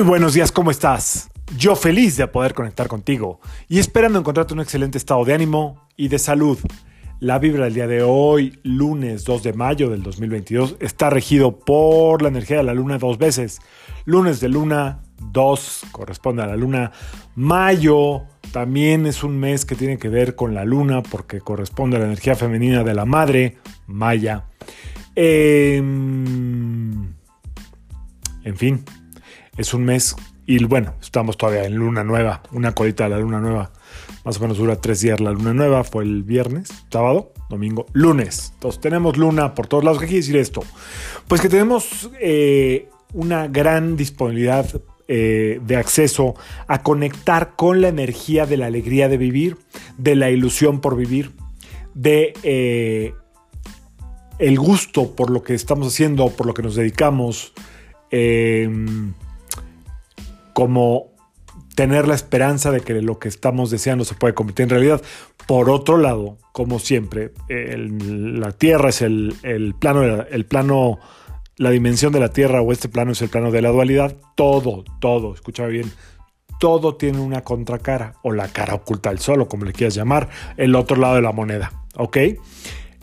Muy buenos días, ¿cómo estás? Yo feliz de poder conectar contigo y esperando encontrarte un excelente estado de ánimo y de salud. La vibra del día de hoy, lunes 2 de mayo del 2022, está regido por la energía de la luna dos veces. Lunes de luna 2 corresponde a la luna. Mayo también es un mes que tiene que ver con la luna porque corresponde a la energía femenina de la madre, Maya. Em, en fin, es un mes y bueno, estamos todavía en luna nueva, una colita de la luna nueva. Más o menos dura tres días la luna nueva. Fue el viernes, sábado, domingo, lunes. Entonces tenemos luna por todos lados. ¿Qué quiere decir esto? Pues que tenemos eh, una gran disponibilidad eh, de acceso a conectar con la energía de la alegría de vivir, de la ilusión por vivir, de eh, el gusto por lo que estamos haciendo, por lo que nos dedicamos, em, como tener la esperanza de que lo que estamos deseando se puede convertir en realidad. Por otro lado, como siempre, la Tierra es el, plano, el plano, la dimensión de la Tierra o este plano es el plano de la dualidad. Todo, todo, escúchame bien, todo tiene una contracara o la cara oculta del sol o como le quieras llamar, el otro lado de la moneda, ¿ok?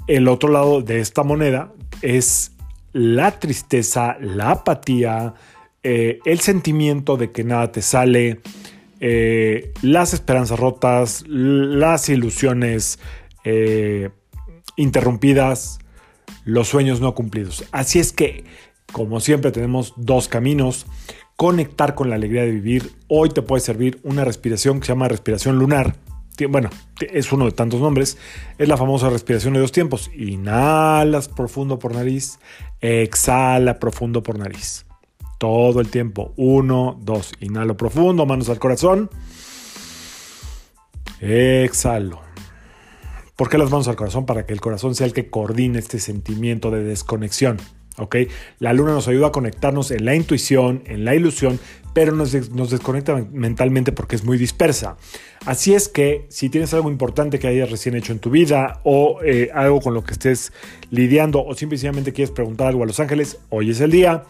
El otro lado de esta moneda es la tristeza, la apatía, eh, el sentimiento de que nada te sale, eh, las esperanzas rotas, las ilusiones eh, interrumpidas, los sueños no cumplidos. Así es que, como siempre, tenemos dos caminos. Conectar con la alegría de vivir. Hoy te puede servir una respiración que se llama respiración lunar. Bueno, es uno de tantos nombres. Es la famosa respiración de dos tiempos. Inhalas profundo por nariz, exhala profundo por nariz todo el tiempo. Uno, dos. Inhalo profundo, manos al corazón. Exhalo. ¿Por qué las manos al corazón? Para que el corazón sea el que coordine este sentimiento de desconexión. ¿ok? La luna nos ayuda a conectarnos en la intuición, en la ilusión, pero nos, desconecta mentalmente porque es muy dispersa. Así es que si tienes algo importante que hayas recién hecho en tu vida o eh, algo con lo que estés lidiando o simplemente quieres preguntar algo a los ángeles, hoy es el día.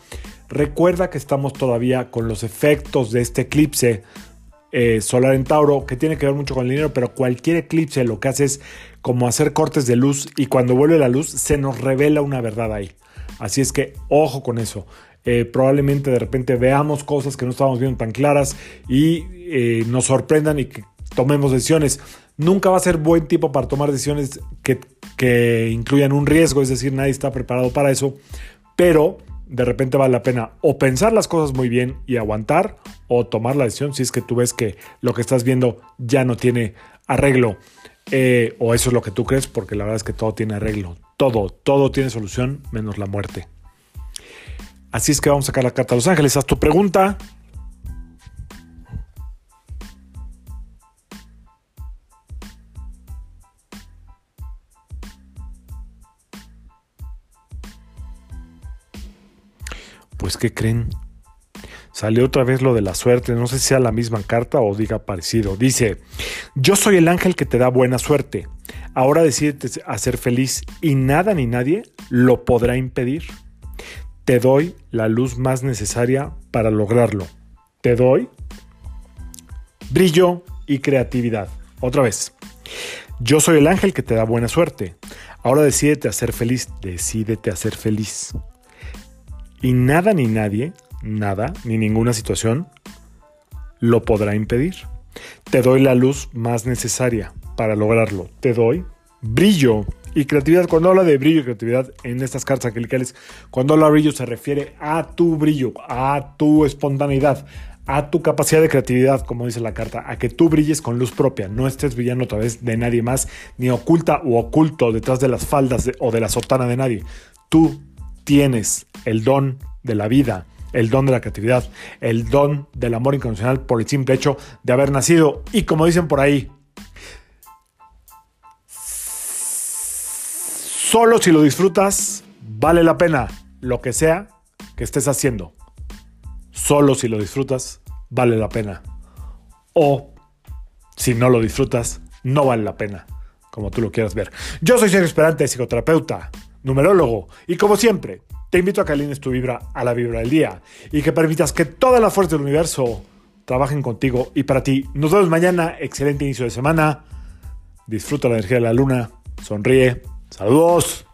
Recuerda que estamos todavía con los efectos de este eclipse eh, solar en Tauro, que tiene que ver mucho con el dinero, pero cualquier eclipse lo que hace es como hacer cortes de luz y cuando vuelve la luz se nos revela una verdad ahí. Así es que ojo con eso. Eh, probablemente de repente veamos cosas que no estábamos viendo tan claras y eh, nos sorprendan y que tomemos decisiones. Nunca va a ser buen tipo para tomar decisiones que, que incluyan un riesgo, es decir, nadie está preparado para eso, pero de repente vale la pena o pensar las cosas muy bien y aguantar o tomar la decisión si es que tú ves que lo que estás viendo ya no tiene arreglo eh, o eso es lo que tú crees porque la verdad es que todo tiene arreglo, todo, todo tiene solución menos la muerte. Así es que vamos a sacar la carta a Los Ángeles. Haz tu pregunta. Pues, ¿qué creen? Salió otra vez lo de la suerte, no sé si sea la misma carta o diga parecido. Dice, yo soy el ángel que te da buena suerte. Ahora decídete a ser feliz y nada ni nadie lo podrá impedir. Te doy la luz más necesaria para lograrlo. Te doy brillo y creatividad. Otra vez. Yo soy el ángel que te da buena suerte. Ahora decídete a ser feliz. Decídete a ser feliz. Y nada ni nadie, nada, ni ninguna situación, lo podrá impedir. Te doy la luz más necesaria para lograrlo. Te doy brillo y creatividad. Cuando habla de brillo y creatividad en estas cartas angelicales, cuando habla de brillo se refiere a tu brillo, a tu espontaneidad, a tu capacidad de creatividad, como dice la carta, a que tú brilles con luz propia, no estés brillando a través de nadie más, ni oculta o oculto detrás de las faldas o de la sotana de nadie. Tú tienes el don de la vida, el don de la creatividad, el don del amor incondicional por el simple hecho de haber nacido. Y como dicen por ahí, solo si lo disfrutas, vale la pena lo que sea que estés haciendo. Solo si lo disfrutas, vale la pena. O si no lo disfrutas, no vale la pena, como tú lo quieras ver. Yo soy Sergio Esperante, psicoterapeuta numerólogo. Y como siempre, te invito a que alines tu vibra a la vibra del día y que permitas que toda la fuerza del universo trabajen contigo y para ti. Nos vemos mañana, excelente inicio de semana. Disfruta la energía de la luna, sonríe. Saludos.